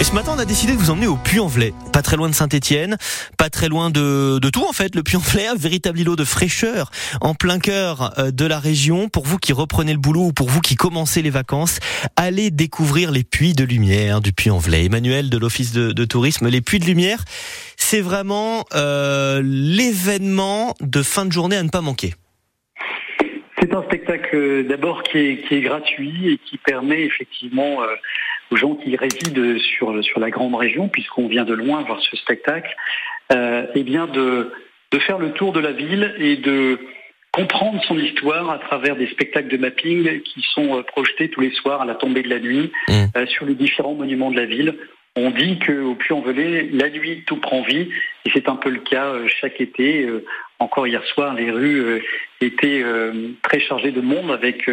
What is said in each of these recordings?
Et ce matin, on a décidé de vous emmener au Puy-en-Velay, pas très loin de Saint-Étienne, pas très loin de, de tout en fait. Le Puy-en-Velay, un véritable îlot de fraîcheur en plein cœur euh, de la région. Pour vous qui reprenez le boulot ou pour vous qui commencez les vacances, allez découvrir les puits de lumière du Puy-en-Velay. Emmanuel de l'Office de, de, tourisme, les puits de lumière, c'est vraiment euh, l'événement de fin de journée à ne pas manquer. C'est un spectacle d'abord qui est, qui est, gratuit et qui permet effectivement euh, aux gens qui résident sur, sur la grande région, puisqu'on vient de loin voir ce spectacle, euh, eh bien de, de faire le tour de la ville et de comprendre son histoire à travers des spectacles de mapping qui sont euh, projetés tous les soirs à la tombée de la nuit mmh. euh, sur les différents monuments de la ville. On dit qu'au Puy-en-Velay, la nuit, tout prend vie, et c'est un peu le cas euh, chaque été. Euh, encore hier soir, les rues étaient très chargées de monde avec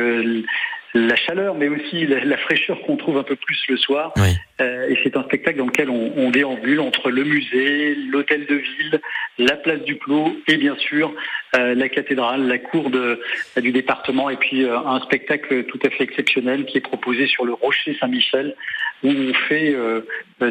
la chaleur, mais aussi la, fraîcheur qu'on trouve un peu plus le soir. Oui. Euh, et c'est un spectacle dans lequel on, on, déambule entre le musée, l'hôtel de ville, la place du Clos et bien sûr euh, la cathédrale, la cour de, du département et puis euh, un spectacle tout à fait exceptionnel qui est proposé sur le rocher Saint-Michel où on fait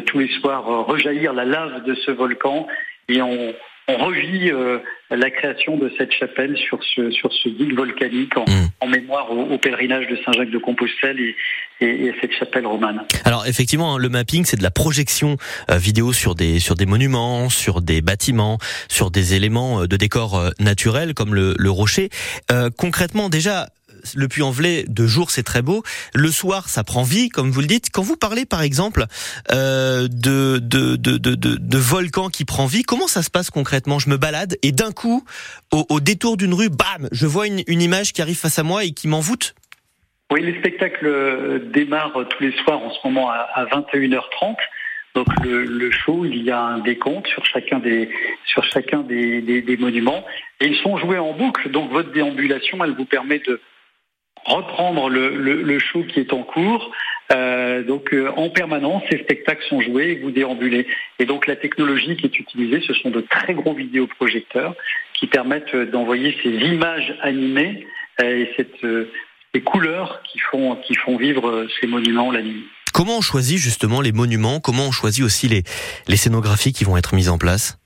tous les soirs rejaillir la lave de ce volcan et on, on revit euh, la création de cette chapelle sur ce, sur ce guide volcanique en, mmh. en mémoire au, au, pèlerinage de Saint-Jacques de Compostelle et, et, et, cette chapelle romane. Alors effectivement, le mapping, c'est de la projection euh, vidéo sur des, sur des monuments, sur des bâtiments, sur des éléments euh, de décor euh, naturel comme le, le rocher. Euh, concrètement, déjà, le Puy-en-Velay de jour c'est très beau, le soir ça prend vie comme vous le dites. Quand vous parlez par exemple euh, de, de, de, de, de volcan qui prend vie, comment ça se passe concrètement? Je me balade et d'un coup, au, détour d'une rue, bam, je vois une, image qui arrive face à moi et qui m'envoûte. Oui, les spectacles démarrent tous les soirs en ce moment à, à 21h30. Donc le, show, il y a un décompte sur chacun des sur chacun des, des, monuments et ils sont joués en boucle. Donc votre déambulation, elle vous permet de reprendre le, le, le, show qui est en cours. Euh, donc euh, en permanence, ces spectacles sont joués et vous déambulez. Et donc la technologie qui est utilisée, ce sont de très gros vidéoprojecteurs qui permettent d'envoyer ces images animées euh, et cette, euh, ces couleurs qui font, qui font vivre ces monuments la nuit. Comment on choisit justement les monuments? Comment on choisit aussi les, les scénographies qui vont être mises en place?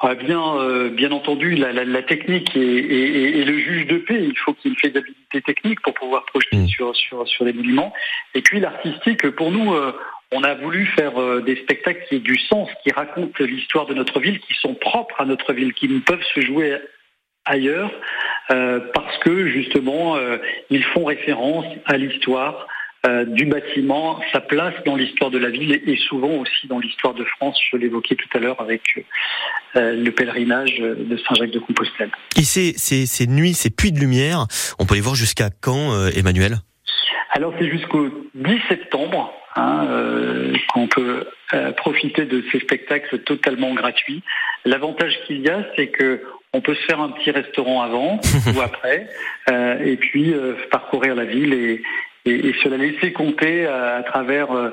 Ah bien, euh, bien entendu, la, la, la technique est, le juge de paix. Il faut qu'il y ait une faisabilité technique pour pouvoir projeter mmh. sur, sur, sur les monuments. Et puis l'artistique, pour nous, euh, on a voulu faire euh, des spectacles qui aient du sens, qui racontent l'histoire de notre ville, qui sont propres à notre ville, qui ne peuvent se jouer ailleurs, euh, parce que justement, euh, ils font référence à l'histoire euh, du bâtiment, sa place dans l'histoire de la ville et souvent aussi dans l'histoire de France. Je l'évoquais tout à l'heure avec euh, le pèlerinage de Saint-Jacques de Compostelle. Et ces, ces, ces, nuits, ces puits de lumière, on peut les voir jusqu'à quand, euh, Emmanuel? Alors c'est jusqu'au 10 septembre hein, euh, qu'on peut profiter de ces spectacles totalement gratuits. L'avantage qu'il y a, c'est que on peut se faire un petit restaurant avant ou après, et puis parcourir la ville et, et, et se la laisser compter à, à travers euh,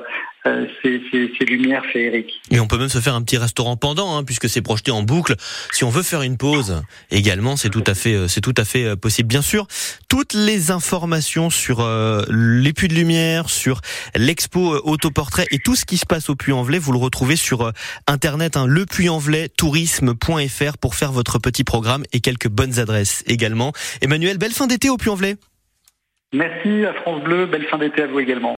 ces, ces, ces, lumières féeriques. Et on peut même se faire un petit restaurant pendant, hein, puisque c'est projeté en boucle. Si on veut faire une pause, également, c'est tout à fait, c'est tout à fait euh, possible. Bien sûr, toutes les informations sur euh, les puits de lumière, sur l'expo euh, autoportrait et tout ce qui se passe au Puy-en-Velay, vous le retrouvez sur euh, internet, hein, tourisme.fr pour faire votre petit programme et quelques bonnes adresses également. Emmanuel, belle fin d'été au Puy-en-Velay. Merci à France Bleu, belle fin d'été à vous également.